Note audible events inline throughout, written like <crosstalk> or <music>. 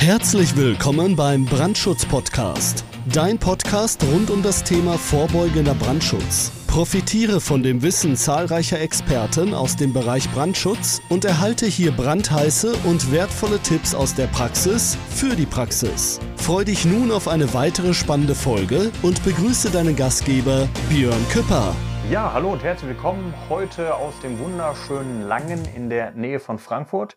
Herzlich willkommen beim Brandschutz-Podcast. Dein Podcast rund um das Thema vorbeugender Brandschutz. Profitiere von dem Wissen zahlreicher Experten aus dem Bereich Brandschutz und erhalte hier brandheiße und wertvolle Tipps aus der Praxis für die Praxis. Freu dich nun auf eine weitere spannende Folge und begrüße deinen Gastgeber Björn Küpper. Ja, hallo und herzlich willkommen heute aus dem wunderschönen Langen in der Nähe von Frankfurt.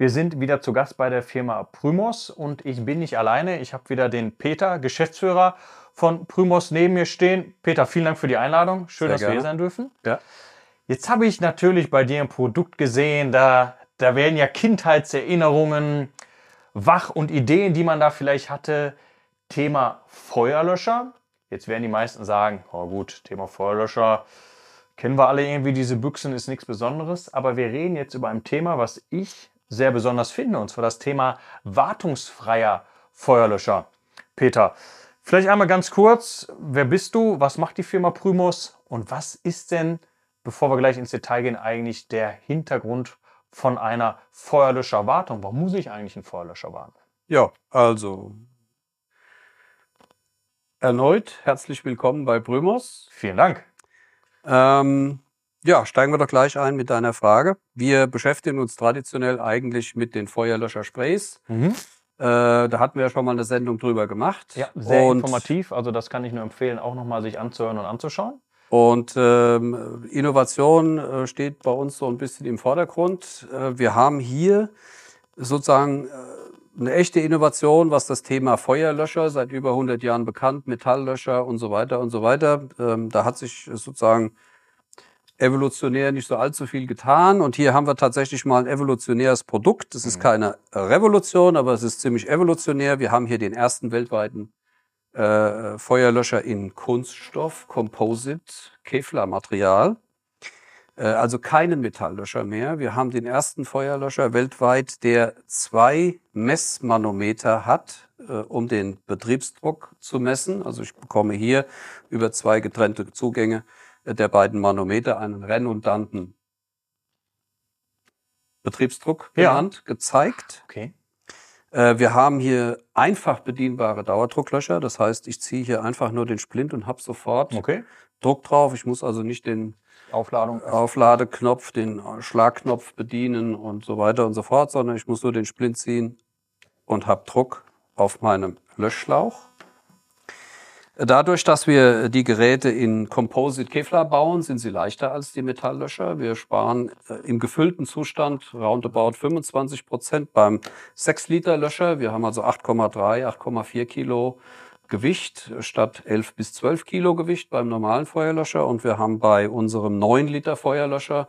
Wir sind wieder zu Gast bei der Firma Prümos und ich bin nicht alleine. Ich habe wieder den Peter, Geschäftsführer von Prümos, neben mir stehen. Peter, vielen Dank für die Einladung. Schön, Sehr dass wir gerne. hier sein dürfen. Ja. Jetzt habe ich natürlich bei dir ein Produkt gesehen, da, da werden ja Kindheitserinnerungen wach und Ideen, die man da vielleicht hatte. Thema Feuerlöscher. Jetzt werden die meisten sagen, oh gut, Thema Feuerlöscher, kennen wir alle irgendwie, diese Büchsen ist nichts Besonderes. Aber wir reden jetzt über ein Thema, was ich sehr besonders finde, und zwar das Thema wartungsfreier Feuerlöscher. Peter, vielleicht einmal ganz kurz, wer bist du, was macht die Firma Prümos und was ist denn, bevor wir gleich ins Detail gehen, eigentlich der Hintergrund von einer Feuerlöscherwartung? Warum muss ich eigentlich einen Feuerlöscher warten? Ja, also erneut herzlich willkommen bei Brümos. Vielen Dank. Ähm, ja, steigen wir doch gleich ein mit deiner Frage. Wir beschäftigen uns traditionell eigentlich mit den Feuerlöschersprays. Äh, da hatten wir ja schon mal eine Sendung drüber gemacht. Ja, sehr und, informativ. Also das kann ich nur empfehlen, auch nochmal sich anzuhören und anzuschauen. Und ähm, Innovation äh, steht bei uns so ein bisschen im Vordergrund. Äh, wir haben hier sozusagen äh, eine echte Innovation, was das Thema Feuerlöscher, seit über 100 Jahren bekannt, Metalllöscher und so weiter und so weiter. Ähm, da hat sich sozusagen evolutionär nicht so allzu viel getan. Und hier haben wir tatsächlich mal ein evolutionäres Produkt. Das ist keine Revolution, aber es ist ziemlich evolutionär. Wir haben hier den ersten weltweiten äh, Feuerlöscher in Kunststoff, Composite, Kevlar-Material. Äh, also keinen Metalllöscher mehr. Wir haben den ersten Feuerlöscher weltweit, der zwei Messmanometer hat, äh, um den Betriebsdruck zu messen. Also ich bekomme hier über zwei getrennte Zugänge der beiden Manometer einen redundanten Betriebsdruck Ja. genannt, gezeigt. Okay. Äh, Wir haben hier einfach bedienbare Dauerdrucklöscher. Das heißt, ich ziehe hier einfach nur den Splint und habe sofort Okay. Druck drauf. Ich muss also nicht den Aufladung. Aufladeknopf, den Schlagknopf bedienen und so weiter und so fort, sondern ich muss nur den Splint ziehen und habe Druck auf meinem Löschschlauch. Dadurch, dass wir die Geräte in Composite Kevlar bauen, sind sie leichter als die Metalllöscher. Wir sparen äh, im gefüllten Zustand roundabout 25 Prozent beim 6-Liter-Löscher. Wir haben also 8,3, 8,4 Kilo Gewicht statt 11 bis 12 Kilo Gewicht beim normalen Feuerlöscher. Und wir haben bei unserem 9-Liter Feuerlöscher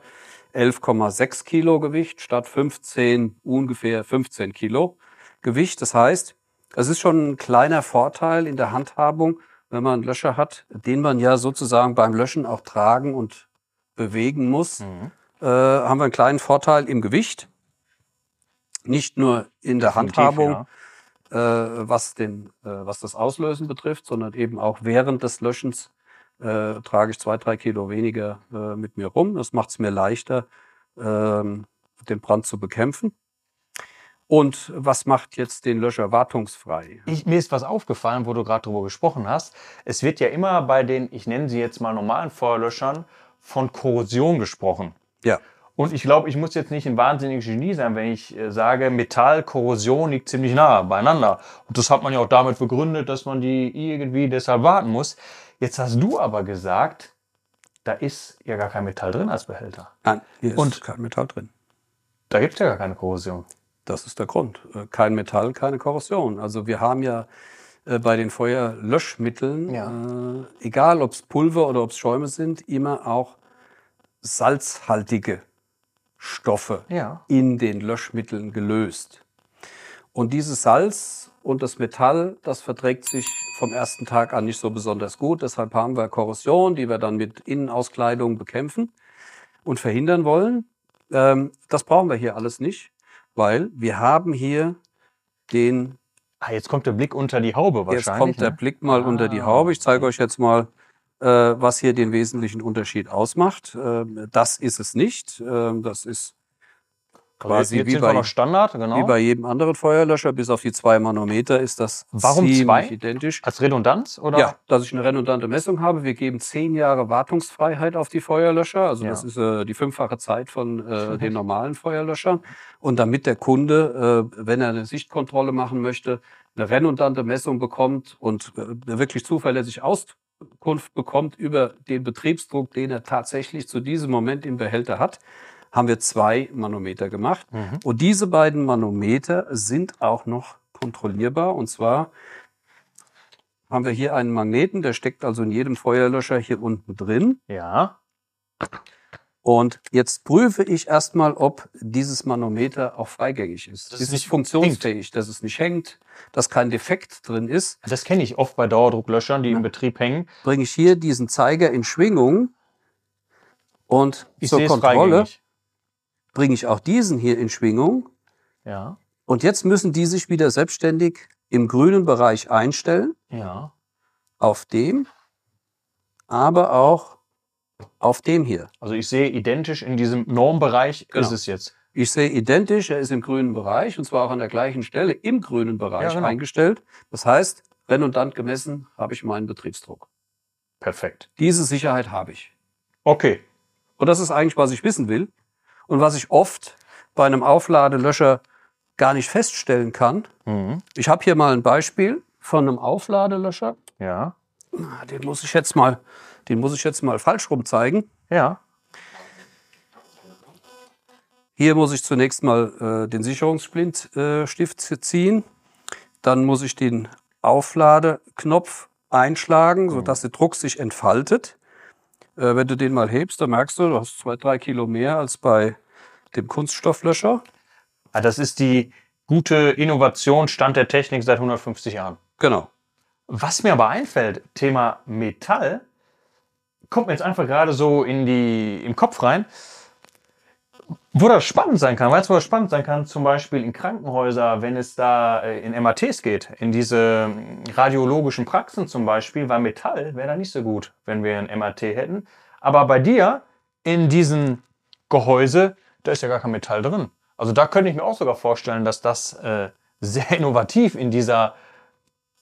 11,6 Kilo Gewicht statt 15, ungefähr 15 Kilo Gewicht. Das heißt, es ist schon ein kleiner Vorteil in der Handhabung, wenn man einen Löscher hat, den man ja sozusagen beim Löschen auch tragen und bewegen muss, Mhm. äh, haben wir einen kleinen Vorteil im Gewicht. Nicht nur in der Definitiv, Handhabung, ja. äh, was, den, äh, was das Auslösen betrifft, sondern eben auch während des Löschens äh, trage ich zwei, drei Kilo weniger äh, mit mir rum. Das macht es mir leichter, ähm, den Brand zu bekämpfen. Und was macht jetzt den Löscher wartungsfrei? Ich, mir ist was aufgefallen, wo du gerade drüber gesprochen hast. Es wird ja immer bei den, ich nenne sie jetzt mal normalen Feuerlöschern, von Korrosion gesprochen. Ja. Und ich glaube, ich muss jetzt nicht ein wahnsinniges Genie sein, wenn ich äh, sage, Metall, Korrosion liegt ziemlich nah beieinander. Und das hat man ja auch damit begründet, dass man die irgendwie deshalb warten muss. Jetzt hast du aber gesagt, da ist ja gar kein Metall drin als Behälter. Nein, hier Und- ist kein Metall drin. Da gibt es ja gar keine Korrosion. Das ist der Grund. Äh, Kein Metall, keine Korrosion. Also wir haben ja äh, bei den Feuerlöschmitteln, Ja. äh, egal ob es Pulver oder ob es Schäume sind, immer auch salzhaltige Stoffe Ja. in den Löschmitteln gelöst. Und dieses Salz und das Metall, das verträgt sich vom ersten Tag an nicht so besonders gut. Deshalb haben wir Korrosion, die wir dann mit Innenauskleidung bekämpfen und verhindern wollen. Ähm, das brauchen wir hier alles nicht, weil wir haben hier den Ah, jetzt kommt der Blick unter die Haube wahrscheinlich. Jetzt kommt der ne? Blick mal unter die Ah, Haube. Ich zeige euch jetzt mal, äh, was hier den wesentlichen Unterschied ausmacht. Ähm, das ist es nicht. Ähm, das ist quasi jetzt wie sind wir bei, noch Standard, genau. wie bei jedem anderen Feuerlöscher, bis auf die zwei Manometer ist das Warum ziemlich zwei? identisch. Als Redundanz oder? Ja, dass ich eine redundante Messung habe. Wir geben zehn Jahre Wartungsfreiheit auf die Feuerlöscher. Also Ja. das ist äh, die fünffache Zeit von äh, <laughs> den normalen Feuerlöschern. Und damit der Kunde, äh, wenn er eine Sichtkontrolle machen möchte, eine redundante Messung bekommt und äh, wirklich zuverlässig Auskunft bekommt über den Betriebsdruck, den er tatsächlich zu diesem Moment im Behälter hat, haben wir zwei Manometer gemacht. Mhm. Und diese beiden Manometer sind auch noch kontrollierbar. Und zwar haben wir hier einen Magneten, der steckt also in jedem Feuerlöscher hier unten drin. Ja. Und jetzt prüfe ich erstmal, ob dieses Manometer auch freigängig ist. Dass es ist nicht funktionsfähig, dass es nicht hängt, dass kein Defekt drin ist. Das kenne ich oft bei Dauerdrucklöschern, die im Betrieb hängen. Bringe ich hier diesen Zeiger in Schwingung und Ich zur Kontrolle freigängig. Bringe ich auch diesen hier in Schwingung. Ja. Und jetzt müssen die sich wieder selbstständig im grünen Bereich einstellen. Ja. auf dem, aber auch auf dem hier. Also ich sehe identisch in diesem Normbereich Genau. ist es jetzt. Ich sehe identisch, er ist im grünen Bereich und zwar auch an der gleichen Stelle im grünen Bereich Ja, genau. eingestellt. Das heißt, redundant gemessen habe ich meinen Betriebsdruck. Perfekt. Diese Sicherheit habe ich. Okay. Und das ist eigentlich, was ich wissen will und was ich oft bei einem Aufladelöscher gar nicht feststellen kann. Mhm. Ich habe hier mal ein Beispiel von einem Aufladelöscher. Ja. Den muss ich jetzt mal, den muss ich jetzt mal falsch rum zeigen. Ja. Hier muss ich zunächst mal äh, den Sicherungssplint äh, Stift ziehen. Dann muss ich den Aufladeknopf einschlagen, sodass der Druck sich entfaltet. Äh, wenn du den mal hebst, dann merkst du, du hast zwei, drei Kilo mehr als bei dem Kunststofflöscher. Ah, Das ist die gute Innovation, Stand der Technik seit 150 Jahren. Genau. Was mir aber einfällt, Thema Metall, kommt mir jetzt einfach gerade so in die, im Kopf rein. Wo das spannend sein kann, weißt du, wo das spannend sein kann? Zum Beispiel in Krankenhäuser, wenn es da äh, in MATs geht, in diese ähm, radiologischen Praxen zum Beispiel, weil Metall wäre da nicht so gut, wenn wir ein MAT hätten. Aber bei dir in diesen Gehäuse, da ist ja gar kein Metall drin. Also da könnte ich mir auch sogar vorstellen, dass das äh, sehr <laughs> innovativ in dieser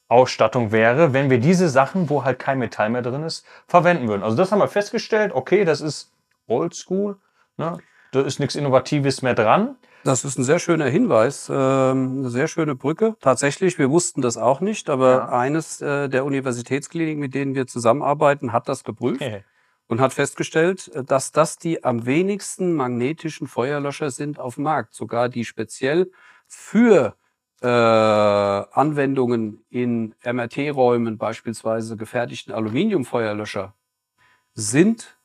Ausstattung wäre, wenn wir diese Sachen, wo halt kein Metall mehr drin ist, verwenden würden. Also das haben wir festgestellt, okay, das ist oldschool, ne? Da ist nichts Innovatives mehr dran. Das ist ein sehr schöner Hinweis, ähm, eine sehr schöne Brücke. Tatsächlich, wir wussten das auch nicht, aber Ja. eines äh, der Universitätskliniken, mit denen wir zusammenarbeiten, hat das geprüft. und hat festgestellt, äh, dass das die am wenigsten magnetischen Feuerlöscher sind auf dem Markt. Sogar die speziell für äh, Anwendungen in MRT-Räumen beispielsweise gefertigten Aluminiumfeuerlöscher sind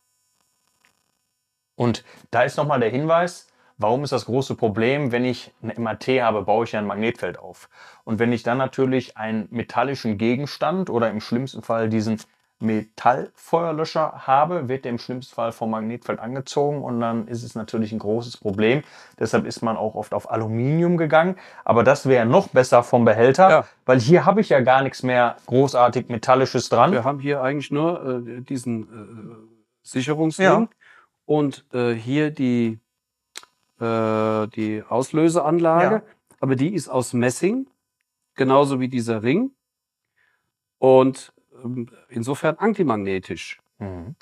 Und da ist nochmal der Hinweis, warum ist das große Problem, wenn ich eine MAT habe, baue ich ja ein Magnetfeld auf. Und wenn ich dann natürlich einen metallischen Gegenstand oder im schlimmsten Fall diesen Metallfeuerlöscher habe, wird der im schlimmsten Fall vom Magnetfeld angezogen und dann ist es natürlich ein großes Problem. Deshalb ist man auch oft auf Aluminium gegangen. Aber das wäre noch besser vom Behälter, Ja. weil hier habe ich ja gar nichts mehr großartig Metallisches dran. Wir haben hier eigentlich nur äh, diesen äh, Sicherungsring Ja. Und äh, hier die, äh, die Auslöseanlage. Ja. Aber die ist aus Messing, genauso wie dieser Ring. Und ähm, insofern antimagnetisch. Mhm.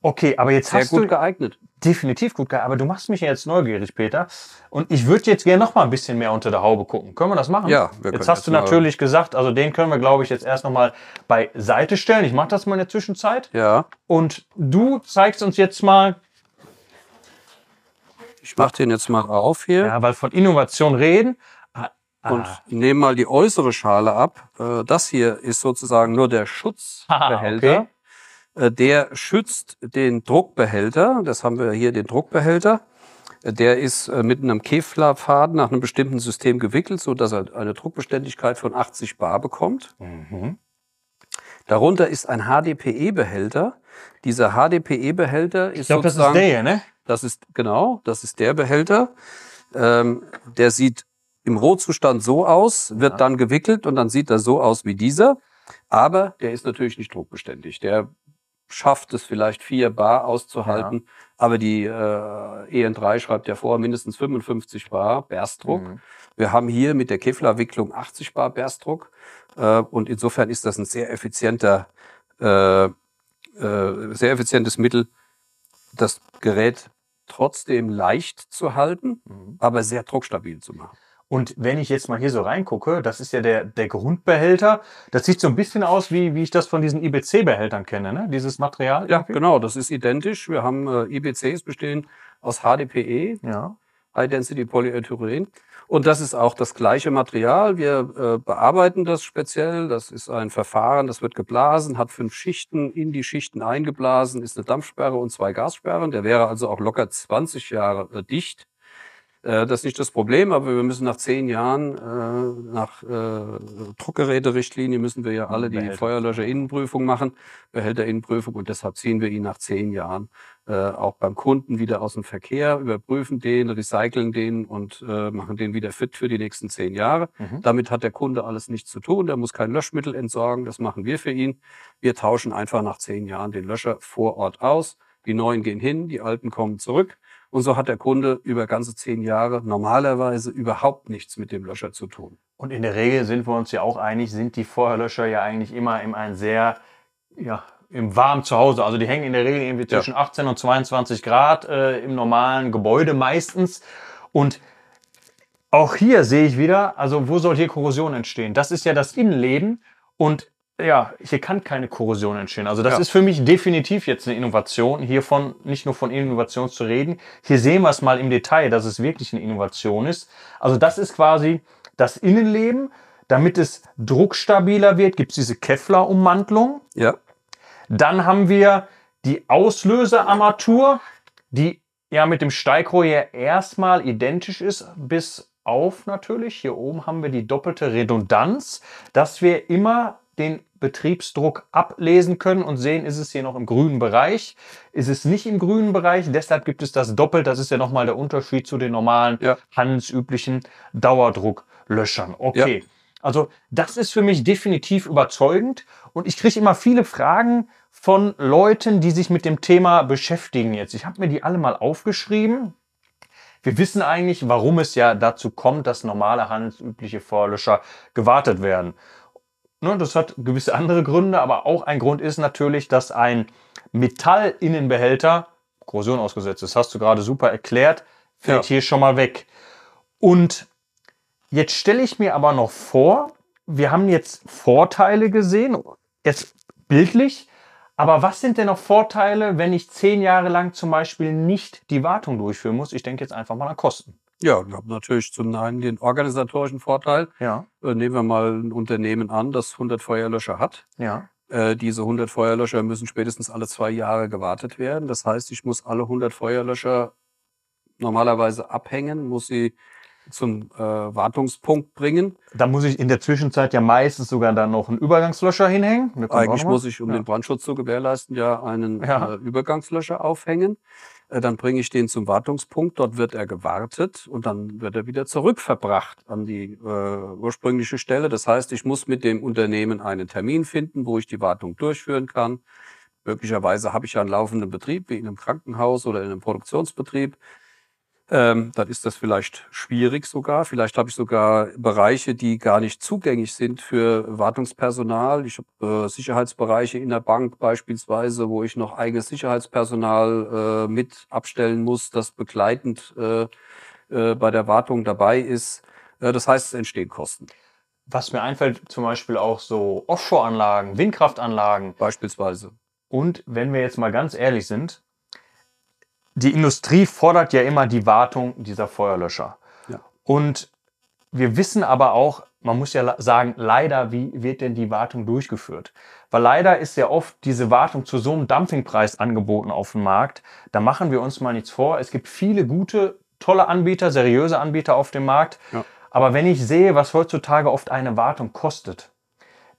Okay, aber jetzt Sehr hast gut du geeignet. definitiv gut geil. Aber du machst mich ja jetzt neugierig, Peter. Und ich würde jetzt gerne noch mal ein bisschen mehr unter der Haube gucken. Können wir das machen? Ja, wir können Jetzt hast jetzt du natürlich gesagt, also den können wir, glaube ich, jetzt erst noch mal beiseite stellen. Ich mache das mal in der Zwischenzeit. Ja, Und du zeigst uns jetzt mal, ich mache den jetzt mal auf hier ja, weil von Innovation reden. Ah, und ah, nehme mal die äußere Schale ab. Äh, das hier ist sozusagen nur der <laughs> Schutzbehälter. okay. Äh, Der schützt den Druckbehälter. Das haben wir hier, den Druckbehälter. Äh, Der ist mit einem Kevlarfaden nach einem bestimmten System gewickelt, so dass er eine Druckbeständigkeit von 80 Bar bekommt. Mhm. Darunter ist ein HDPE-Behälter. Dieser HDPE-Behälter ist Ich glaube, das ist sozusagen der hier, ne? Das ist genau, das ist der Behälter. Ähm, der sieht im Rohzustand so aus, wird dann gewickelt und dann sieht er so aus wie dieser. Aber der ist natürlich nicht druckbeständig. Der schafft es vielleicht 4 Bar auszuhalten, aber die äh, EN3 schreibt ja vor, mindestens 55 Bar Berstdruck. Mhm. Wir haben hier mit der Kevlar-Wicklung 80 Bar Berstdruck äh, und insofern ist das ein sehr effizienter, äh, äh, sehr effizientes Mittel, das Gerät trotzdem leicht zu halten, Mhm. aber sehr druckstabil zu machen. Und wenn ich jetzt mal hier so reingucke, das ist ja der, der Grundbehälter. Das sieht so ein bisschen aus, wie, wie ich das von diesen IBC-Behältern kenne, ne? Dieses Material. Ja, genau, das ist identisch. Wir haben äh, IBCs bestehen aus HDPE, Ja. High Density Polyethylen. Und das ist auch das gleiche Material. Wir äh, bearbeiten das speziell. Das ist ein Verfahren, das wird geblasen, hat fünf Schichten, in die Schichten eingeblasen, ist eine Dampfsperre und zwei Gassperren. Der wäre also auch locker 20 Jahre äh, dicht. Äh, das ist nicht das Problem, aber wir müssen nach zehn Jahren, äh, nach äh, Druckgeräterichtlinie, müssen wir ja alle die Behälter. Feuerlöscher-Innenprüfung machen, Behälter-Innenprüfung und deshalb ziehen wir ihn nach zehn Jahren äh, auch beim Kunden wieder aus dem Verkehr, überprüfen den, recyceln den und äh, machen den wieder fit für die nächsten zehn Jahre. Mhm. Damit hat der Kunde alles nichts zu tun, der muss kein Löschmittel entsorgen, das machen wir für ihn. Wir tauschen einfach nach zehn Jahren den Löscher vor Ort aus. Die neuen gehen hin, die alten kommen zurück. Und so hat der Kunde über ganze zehn Jahre normalerweise überhaupt nichts mit dem Löscher zu tun. Und in der Regel sind wir uns ja auch einig, sind die Feuerlöscher ja eigentlich immer in ein sehr, ja, im warmen Zuhause. Also die hängen in der Regel irgendwie Ja. zwischen 18 und 22 Grad äh, im normalen Gebäude meistens. Und auch hier sehe ich wieder, also wo soll hier Korrosion entstehen? Das ist ja das Innenleben und ja, hier kann keine Korrosion entstehen. Also das Ja. ist für mich definitiv jetzt eine Innovation, hiervon nicht nur von Innovation zu reden. Hier sehen wir es mal im Detail, dass es wirklich eine Innovation ist. Also das ist quasi das Innenleben. Damit es druckstabiler wird, gibt es diese Kevlar-Ummantelung. Ja, Dann haben wir die Auslösearmatur, die ja mit dem Steigrohr ja erstmal identisch ist, bis auf natürlich. Hier oben haben wir die doppelte Redundanz, dass wir immer den Betriebsdruck ablesen können und sehen, ist es hier noch im grünen Bereich, ist es nicht im grünen Bereich, deshalb gibt es das doppelt, das ist ja nochmal der Unterschied zu den normalen Ja. handelsüblichen Dauerdrucklöschern. Okay. Also das ist für mich definitiv überzeugend und ich kriege immer viele Fragen von Leuten, die sich mit dem Thema beschäftigen jetzt. Ich habe mir die alle mal aufgeschrieben. Wir wissen eigentlich, warum es ja dazu kommt, dass normale handelsübliche Feuerlöscher gewartet werden. Ne, das hat gewisse andere Gründe, aber auch ein Grund ist natürlich, dass ein Metallinnenbehälter Korrosion ausgesetzt ist. Das hast du gerade super erklärt, fällt Ja. hier schon mal weg. Und Jetzt stelle ich mir aber noch vor, wir haben jetzt Vorteile gesehen, jetzt bildlich, aber was sind denn noch Vorteile, wenn ich zehn Jahre lang zum Beispiel nicht die Wartung durchführen muss? Ich denke jetzt einfach mal an Kosten. Ja, wir haben natürlich zum einen den organisatorischen Vorteil. Ja, Äh, nehmen wir mal ein Unternehmen an, das 100 Feuerlöscher hat. ja. Äh, diese 100 Feuerlöscher müssen spätestens alle zwei Jahre gewartet werden. Das heißt, ich muss alle 100 Feuerlöscher normalerweise abhängen, muss sie zum äh, Wartungspunkt bringen. Da muss ich in der Zwischenzeit ja meistens sogar dann noch einen Übergangslöscher hinhängen. Eigentlich muss ich, um ja. den Brandschutz zu gewährleisten, ja einen Ja. Äh, Übergangslöscher aufhängen. Äh, dann bringe ich den zum Wartungspunkt. Dort wird er gewartet und dann wird er wieder zurückverbracht an die äh, ursprüngliche Stelle. Das heißt, ich muss mit dem Unternehmen einen Termin finden, wo ich die Wartung durchführen kann. Möglicherweise habe ich ja einen laufenden Betrieb, wie in einem Krankenhaus oder in einem Produktionsbetrieb. Ähm, dann ist das vielleicht schwierig sogar. Vielleicht habe ich sogar Bereiche, die gar nicht zugänglich sind für Wartungspersonal. Ich habe äh, Sicherheitsbereiche in der Bank beispielsweise, wo ich noch eigenes Sicherheitspersonal äh, mit abstellen muss, das begleitend äh, äh, bei der Wartung dabei ist. Äh, das heißt, es entstehen Kosten. Was mir einfällt, zum Beispiel auch so Offshore-Anlagen, Windkraftanlagen. Beispielsweise. Und wenn wir jetzt mal ganz ehrlich sind, die Industrie fordert ja immer die Wartung dieser Feuerlöscher. Ja. Und wir wissen aber auch, man muss ja sagen, leider, wie wird denn die Wartung durchgeführt? Weil leider ist ja oft diese Wartung zu so einem Dumpingpreis angeboten auf dem Markt. Da machen wir uns mal nichts vor. Es gibt viele gute, tolle Anbieter, seriöse Anbieter auf dem Markt. Ja. Aber wenn ich sehe, was heutzutage oft eine Wartung kostet,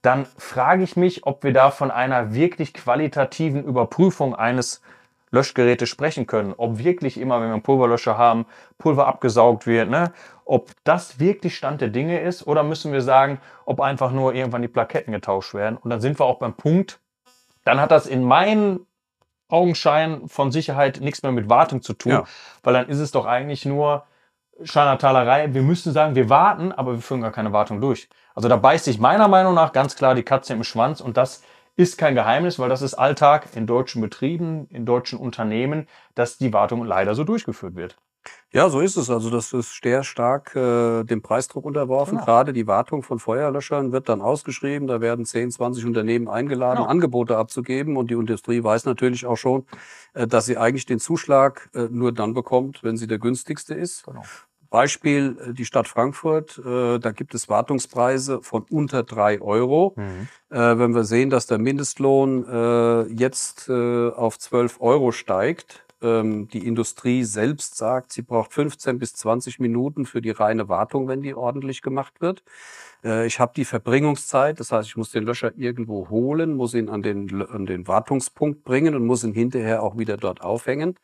dann frage ich mich, ob wir da von einer wirklich qualitativen Überprüfung eines Löschgerätes sprechen können. Ob wirklich immer, wenn wir einen Pulverlöscher haben, Pulver abgesaugt wird, ne? ob das wirklich Stand der Dinge ist oder müssen wir sagen, ob einfach nur irgendwann die Plaketten getauscht werden. Und dann sind wir auch beim Punkt, dann hat das in meinen Augenschein von Sicherheit nichts mehr mit Wartung zu tun, Ja. weil dann ist es doch eigentlich nur Scharlatalerei. Wir müssen sagen, wir warten, aber wir führen gar keine Wartung durch. Also da beißt sich meiner Meinung nach ganz klar die Katze im Schwanz und das ist kein Geheimnis, weil das ist Alltag in deutschen Betrieben, in deutschen Unternehmen, dass die Wartung leider so durchgeführt wird. Ja, so ist es. Also das ist sehr stark äh, dem Preisdruck unterworfen. Genau. Gerade die Wartung von Feuerlöschern wird dann ausgeschrieben. Da werden 10, 20 Unternehmen eingeladen, Genau. Angebote abzugeben. Und die Industrie weiß natürlich auch schon, äh, dass sie eigentlich den Zuschlag äh, nur dann bekommt, wenn sie der günstigste ist. Genau. Beispiel äh, die Stadt Frankfurt. Äh, da gibt es Wartungspreise von unter drei Euro. Äh, wenn wir sehen, dass der Mindestlohn äh, jetzt äh, auf 12 Euro steigt, ähm, die Industrie selbst sagt, sie braucht 15 bis 20 Minuten für die reine Wartung, wenn die ordentlich gemacht wird. Äh, ich habe die Verbringungszeit, das heißt, ich muss den Löscher irgendwo holen, muss ihn an den, an den Wartungspunkt bringen und muss ihn hinterher auch wieder dort aufhängen.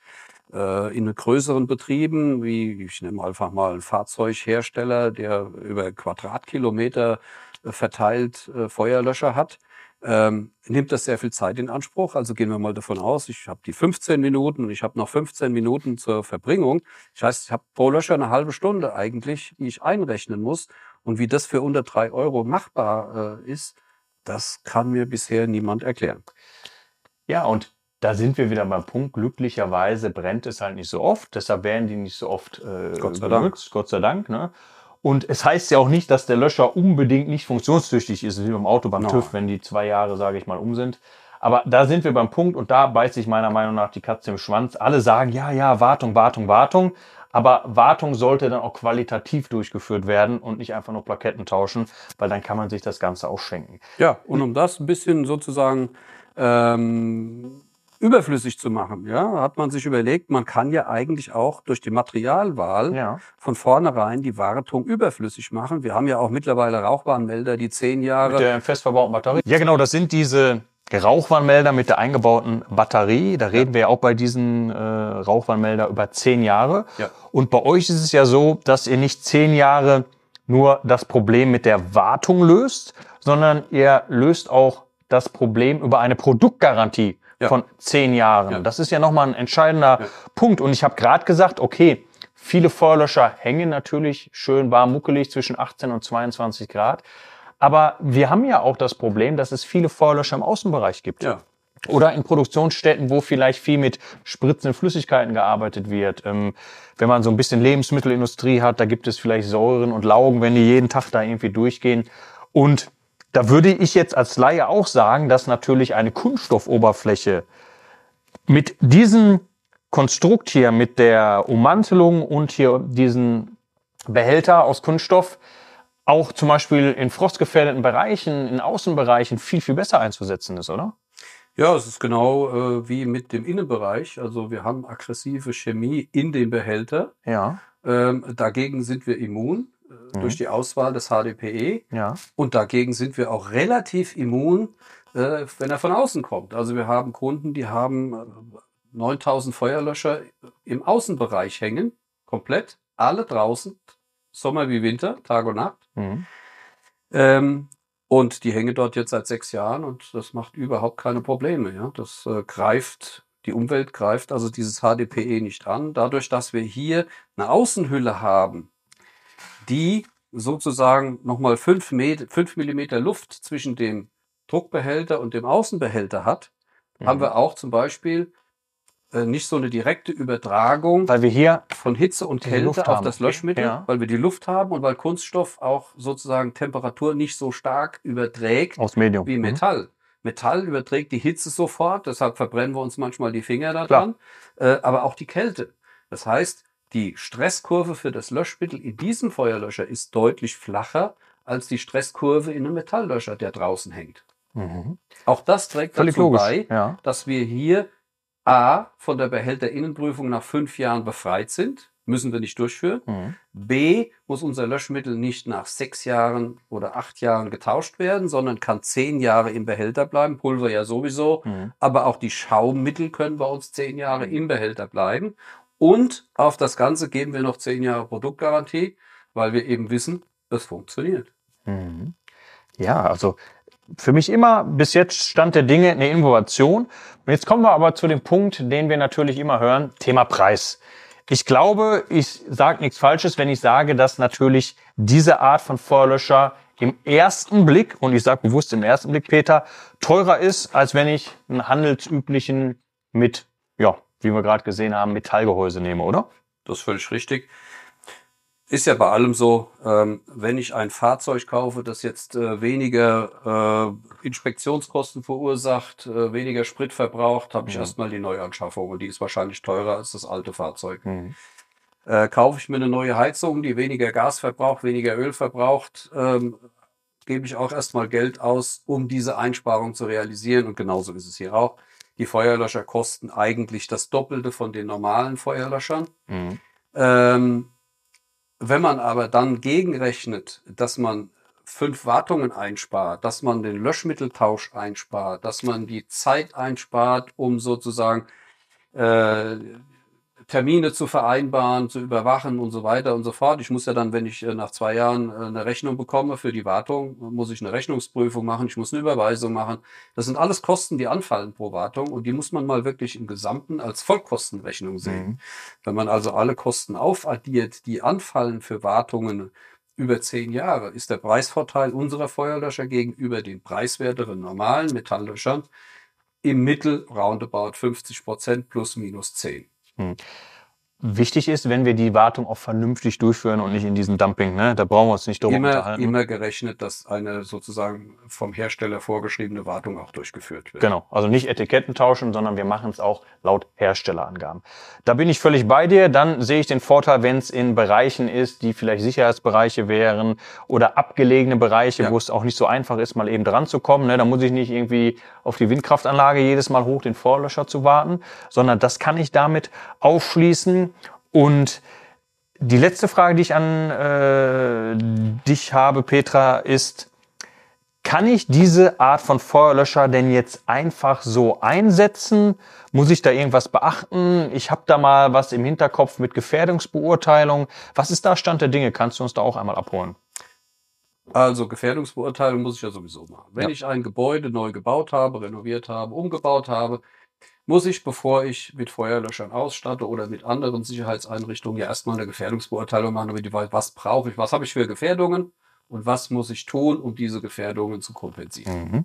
Äh, in größeren Betrieben, wie ich nehme einfach mal einen Fahrzeughersteller, der über Quadratkilometer äh, verteilt äh, Feuerlöscher hat, ähm, nimmt das sehr viel Zeit in Anspruch. Also gehen wir mal davon aus, ich habe die 15 Minuten und ich habe noch 15 Minuten zur Verbringung. Das heißt, ich habe pro Löscher eine halbe Stunde eigentlich, die ich einrechnen muss. Und wie das für unter drei Euro machbar äh, ist, das kann mir bisher niemand erklären. Ja, und da sind wir wieder beim Punkt. Glücklicherweise brennt es halt nicht so oft. Deshalb werden die nicht so oft äh, Gott sei Dank. benutzt. Gott sei Dank. Ne? Und es heißt ja auch nicht, dass der Löscher unbedingt nicht funktionstüchtig ist, wie beim Auto, beim Nein. TÜV, wenn die zwei Jahre, sage ich mal, um sind. Aber da sind wir beim Punkt und da beißt sich meiner Meinung nach die Katze im Schwanz. Alle sagen, ja, ja, Wartung, Wartung, Wartung. Aber Wartung sollte dann auch qualitativ durchgeführt werden und nicht einfach nur Plaketten tauschen, weil dann kann man sich das Ganze auch schenken. Ja, und um das ein bisschen sozusagen ähm, überflüssig zu machen, ja, hat man sich überlegt, man kann ja eigentlich auch durch die Materialwahl Ja. von vornherein die Wartung überflüssig machen. Wir haben ja auch mittlerweile Rauchwarnmelder, die zehn Jahre Mit der fest verbauten Batterie. Ja, genau, das sind diese Rauchwarnmelder mit der eingebauten Batterie. Da reden wir ja auch bei diesen äh, Rauchwarnmelder über zehn Jahre. Ja. Und bei euch ist es ja so, dass ihr nicht zehn Jahre nur das Problem mit der Wartung löst, sondern ihr löst auch das Problem über eine Produktgarantie Ja. von zehn Jahren. Ja. Das ist ja nochmal ein entscheidender Punkt. Und ich habe gerade gesagt, okay, viele Feuerlöscher hängen natürlich schön warm muckelig zwischen 18 und 22 Grad. Aber wir haben ja auch das Problem, dass es viele Feuerlöscher im Außenbereich gibt. Ja. Oder in Produktionsstätten, wo vielleicht viel mit spritzenden Flüssigkeiten gearbeitet wird. Ähm, wenn man so ein bisschen Lebensmittelindustrie hat, da gibt es vielleicht Säuren und Laugen, wenn die jeden Tag da irgendwie durchgehen. Und da würde ich jetzt als Laie auch sagen, dass natürlich eine Kunststoffoberfläche mit diesem Konstrukt hier, mit der Ummantelung und hier diesen Behälter aus Kunststoff auch zum Beispiel in frostgefährdeten Bereichen, in Außenbereichen viel, viel besser einzusetzen ist, oder? Ja, es ist genau äh, wie mit dem Innenbereich. Also wir haben aggressive Chemie in dem Behälter. Ja, Ähm, dagegen sind wir immun äh, durch die Auswahl des HDPE. ja. Und dagegen sind wir auch relativ immun, äh, wenn er von außen kommt. Also wir haben Kunden, die haben äh, 9000 Feuerlöscher im Außenbereich hängen, komplett, alle draußen, Sommer wie Winter, Tag und Nacht. Mhm. Ähm, und die hängen dort jetzt seit sechs Jahren und das macht überhaupt keine Probleme. Ja? Das äh, greift, die Umwelt greift also dieses HDPE nicht an. Dadurch, dass wir hier eine Außenhülle haben, die sozusagen nochmal fünf, Met- fünf Millimeter Luft zwischen dem Druckbehälter und dem Außenbehälter hat, haben wir auch zum Beispiel äh, nicht so eine direkte Übertragung Weil wir hier, von Hitze und Kälte auf das Löschmittel, Ja. weil wir die Luft haben und weil Kunststoff auch sozusagen Temperatur nicht so stark überträgt aus Medium. wie Mhm. Metall. Metall überträgt die Hitze sofort, deshalb verbrennen wir uns manchmal die Finger daran, äh, aber auch die Kälte. Das heißt, die Stresskurve für das Löschmittel in diesem Feuerlöscher ist deutlich flacher als die Stresskurve in einem Metalllöscher, der draußen hängt. Mhm. Auch das trägt Völlig dazu logisch. bei, Ja. dass wir hier A von der Behälterinnenprüfung nach fünf Jahren befreit sind. Müssen wir nicht durchführen. Mhm. B muss unser Löschmittel nicht nach sechs Jahren oder acht Jahren getauscht werden, sondern kann zehn Jahre im Behälter bleiben. Pulver ja sowieso. Mhm. Aber auch die Schaummittel können bei uns zehn Jahre im Behälter bleiben. Und auf das Ganze geben wir noch zehn Jahre Produktgarantie, weil wir eben wissen, es funktioniert. Mhm. Ja, also für mich immer bis jetzt Stand der Dinge eine Innovation. Und jetzt kommen wir aber zu dem Punkt, den wir natürlich immer hören, Thema Preis. Ich glaube, ich sage nichts Falsches, wenn ich sage, dass natürlich diese Art von Feuerlöscher im ersten Blick, und ich sage bewusst im ersten Blick, Peter, teurer ist, als wenn ich einen handelsüblichen mit, ja, wie wir gerade gesehen haben, Metallgehäuse nehme, oder? Das ist völlig richtig. Ist ja bei allem so, ähm, wenn ich ein Fahrzeug kaufe, das jetzt äh, weniger äh, Inspektionskosten verursacht, äh, weniger Sprit verbraucht, habe ich Mhm. erstmal die Neuanschaffung und die ist wahrscheinlich teurer als das alte Fahrzeug. Mhm. Äh, kaufe ich mir eine neue Heizung, die weniger Gas verbraucht, weniger Öl verbraucht, ähm, gebe ich auch erstmal Geld aus, um diese Einsparung zu realisieren. Und genauso ist es hier auch. Die Feuerlöscher kosten eigentlich das Doppelte von den normalen Feuerlöschern. Mhm. Ähm, wenn man aber dann gegenrechnet, dass man fünf Wartungen einspart, dass man den Löschmitteltausch einspart, dass man die Zeit einspart, um sozusagen äh, Termine zu vereinbaren, zu überwachen und so weiter und so fort. Ich muss ja dann, wenn ich äh, nach zwei Jahren äh, eine Rechnung bekomme für die Wartung, muss ich eine Rechnungsprüfung machen, ich muss eine Überweisung machen. Das sind alles Kosten, die anfallen pro Wartung und die muss man mal wirklich im Gesamten als Vollkostenrechnung sehen. Mhm. Wenn man also alle Kosten aufaddiert, die anfallen für Wartungen über zehn Jahre, ist der Preisvorteil unserer Feuerlöscher gegenüber den preiswerteren normalen Metalllöschern im Mittel roundabout 50 Prozent plus minus 10. Mm. Wichtig ist, wenn wir die Wartung auch vernünftig durchführen und nicht in diesem Dumping, ne? Da brauchen wir uns nicht drüber Immer, unterhalten. immer gerechnet, dass eine sozusagen vom Hersteller vorgeschriebene Wartung auch durchgeführt wird. Genau, also nicht Etiketten tauschen, sondern wir machen es auch laut Herstellerangaben. Da bin ich völlig bei dir. Dann sehe ich den Vorteil, wenn es in Bereichen ist, die vielleicht Sicherheitsbereiche wären oder abgelegene Bereiche, Ja. wo es auch nicht so einfach ist, mal eben dran zu kommen. Ne? Da muss ich nicht irgendwie auf die Windkraftanlage jedes Mal hoch den Vorlöscher zu warten, sondern das kann ich damit aufschließen. Und die letzte Frage, die ich an äh, dich habe, Petra, ist, kann ich diese Art von Feuerlöscher denn jetzt einfach so einsetzen? Muss ich da irgendwas beachten? Ich habe da mal was im Hinterkopf mit Gefährdungsbeurteilung. Was ist da Stand der Dinge? Kannst du uns da auch einmal abholen? Also Gefährdungsbeurteilung muss ich ja sowieso machen. Wenn Ja. ich ein Gebäude neu gebaut habe, renoviert habe, umgebaut habe, muss ich, bevor ich mit Feuerlöschern ausstatte oder mit anderen Sicherheitseinrichtungen, ja erstmal eine Gefährdungsbeurteilung machen, damit ich weiß, was brauche ich, was habe ich für Gefährdungen und was muss ich tun, um diese Gefährdungen zu kompensieren. Mhm.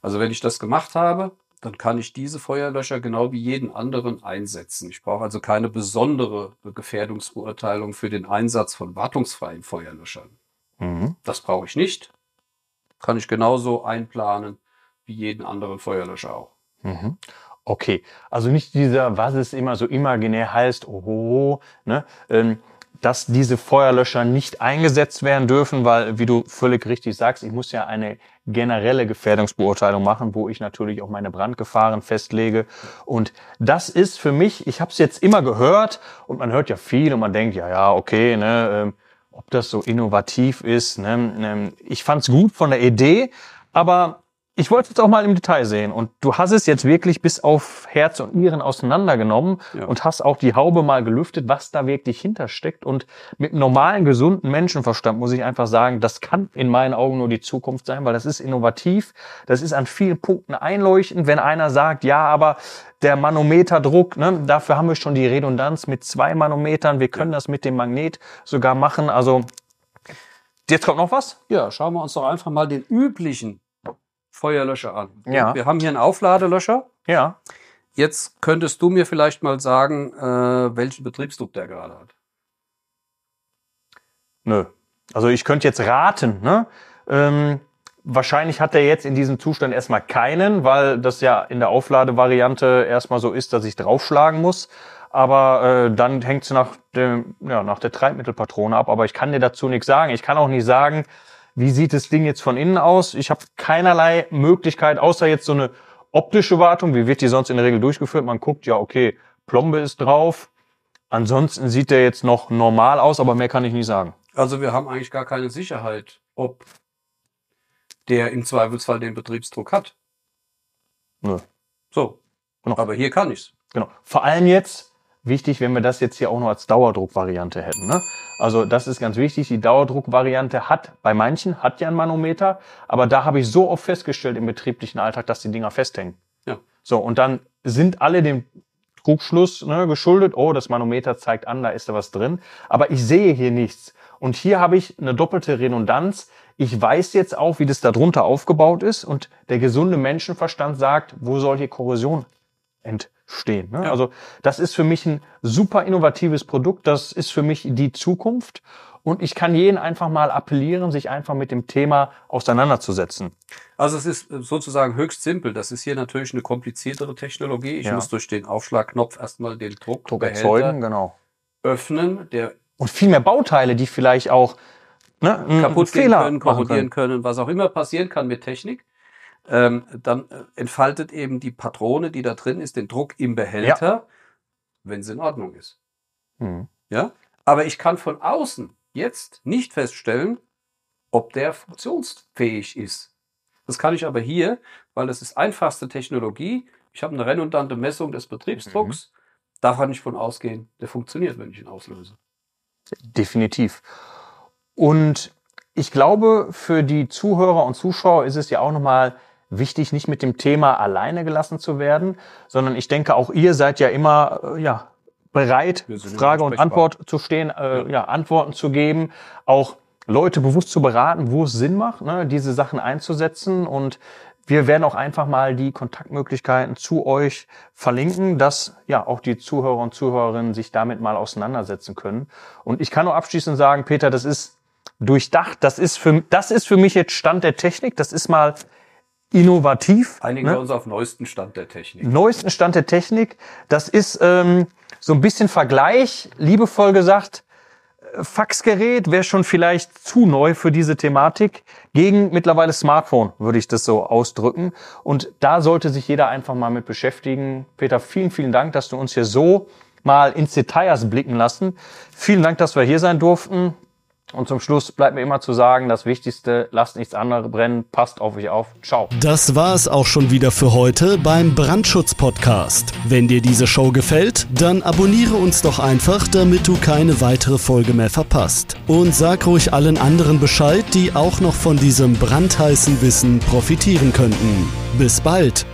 Also wenn ich das gemacht habe, dann kann ich diese Feuerlöscher genau wie jeden anderen einsetzen. Ich brauche also keine besondere Gefährdungsbeurteilung für den Einsatz von wartungsfreien Feuerlöschern. Mhm. Das brauche ich nicht. Kann ich genauso einplanen wie jeden anderen Feuerlöscher auch. Mhm. Okay, also nicht dieser, was es immer so imaginär heißt, oho, ne, ähm, dass diese Feuerlöscher nicht eingesetzt werden dürfen, weil, wie du völlig richtig sagst, ich muss ja eine generelle Gefährdungsbeurteilung machen, wo ich natürlich auch meine Brandgefahren festlege. Und das ist für mich, ich habe es jetzt immer gehört und man hört ja viel und man denkt, ja, ja, okay, ne, ähm, ob das so innovativ ist. Ne, ähm, ich fand es gut von der Idee, aber ich wollte es jetzt auch mal im Detail sehen. Und du hast es jetzt wirklich bis auf Herz und Nieren auseinandergenommen Ja. und hast auch die Haube mal gelüftet, was da wirklich hintersteckt. Und mit normalen, gesunden Menschenverstand muss ich einfach sagen, das kann in meinen Augen nur die Zukunft sein, weil das ist innovativ. Das ist an vielen Punkten einleuchtend. Wenn einer sagt, ja, aber der Manometerdruck, ne, dafür haben wir schon die Redundanz mit zwei Manometern. Wir können das mit dem Magnet sogar machen. Also, jetzt kommt noch was? Ja, schauen wir uns doch einfach mal den üblichen Feuerlöscher an. Ja. Wir haben hier einen Aufladelöscher. Ja. Jetzt könntest du mir vielleicht mal sagen, äh, welchen Betriebsdruck der gerade hat. Nö. Also ich könnte jetzt raten, ne? Ähm, wahrscheinlich hat er jetzt in diesem Zustand erstmal keinen, weil das ja in der Aufladevariante erstmal so ist, dass ich draufschlagen muss. Aber äh, dann hängt es nach, dem, ja, nach der Treibmittelpatrone ab. Aber ich kann dir dazu nichts sagen. Ich kann auch nicht sagen, wie sieht das Ding jetzt von innen aus. Ich habe keinerlei Möglichkeit, außer jetzt so eine optische Wartung. Wie wird die sonst in der Regel durchgeführt? Man guckt, ja, okay, Plombe ist drauf. Ansonsten sieht der jetzt noch normal aus, aber mehr kann ich nicht sagen. Also wir haben eigentlich gar keine Sicherheit, ob der im Zweifelsfall den Betriebsdruck hat. Nö. So. Genau. Aber hier kann ich's. Genau. Vor allem jetzt, wichtig, wenn wir das jetzt hier auch noch als Dauerdruckvariante hätten. Ne? Also das ist ganz wichtig. Die Dauerdruckvariante hat bei manchen hat ja ein Manometer, aber da habe ich so oft festgestellt im betrieblichen Alltag, dass die Dinger festhängen. Ja. So und dann sind alle dem Trugschluss ne, geschuldet. Oh, das Manometer zeigt an, da ist da was drin. Aber ich sehe hier nichts. Und hier habe ich eine doppelte Redundanz. Ich weiß jetzt auch, wie das da drunter aufgebaut ist. Und der gesunde Menschenverstand sagt, wo soll hier Korrosion entstehen. Ne? Ja. Also das ist für mich ein super innovatives Produkt. Das ist für mich die Zukunft. Und ich kann jeden einfach mal appellieren, sich einfach mit dem Thema auseinanderzusetzen. Also es ist sozusagen höchst simpel. Das ist hier natürlich eine kompliziertere Technologie. Ich Ja. muss durch den Aufschlagknopf erstmal den Druck, Druck erzeugen, genau. öffnen, der Und viel mehr Bauteile, die vielleicht auch ne, kaputt gehen können, korrodieren können, was auch immer passieren kann mit Technik. Ähm, dann äh, entfaltet eben die Patrone, die da drin ist, den Druck im Behälter, wenn es in Ordnung ist. Mhm. Ja? Aber ich kann von außen jetzt nicht feststellen, ob der funktionsfähig ist. Das kann ich aber hier, weil das ist einfachste Technologie. Ich habe eine redundante Messung des Betriebsdrucks. Da kann ich von ausgehen, der funktioniert, wenn ich ihn auslöse. Definitiv. Und ich glaube, für die Zuhörer und Zuschauer ist es ja auch nochmal wichtig, nicht mit dem Thema alleine gelassen zu werden, sondern ich denke, auch ihr seid ja immer äh, ja, bereit, Frage und. Antwort zu stehen, äh, ja. Antworten zu geben, auch Leute bewusst zu beraten, wo es Sinn macht, ne, diese Sachen einzusetzen. Und wir werden auch einfach mal die Kontaktmöglichkeiten zu euch verlinken, dass ja auch die Zuhörer und Zuhörerinnen sich damit mal auseinandersetzen können. Und ich kann nur abschließend sagen, Peter, das ist durchdacht. Das ist für, das ist für mich jetzt Stand der Technik. Das ist mal innovativ. Einigen ne? wir uns auf neuesten Stand der Technik. neuesten Stand der Technik. Das ist ähm, so ein bisschen Vergleich, liebevoll gesagt, äh, Faxgerät wäre schon vielleicht zu neu für diese Thematik. Gegen mittlerweile Smartphone würde ich das so ausdrücken. Und da sollte sich jeder einfach mal mit beschäftigen. Peter, vielen, vielen Dank, dass du uns hier so mal ins Details blicken lassen. Vielen Dank, dass wir hier sein durften. Und zum Schluss bleibt mir immer zu sagen, das Wichtigste, lasst nichts anderes brennen, passt auf euch auf. Ciao. Das war es auch schon wieder für heute beim Brandschutz-Podcast. Wenn dir diese Show gefällt, dann abonniere uns doch einfach, damit du keine weitere Folge mehr verpasst. Und sag ruhig allen anderen Bescheid, die auch noch von diesem brandheißen Wissen profitieren könnten. Bis bald!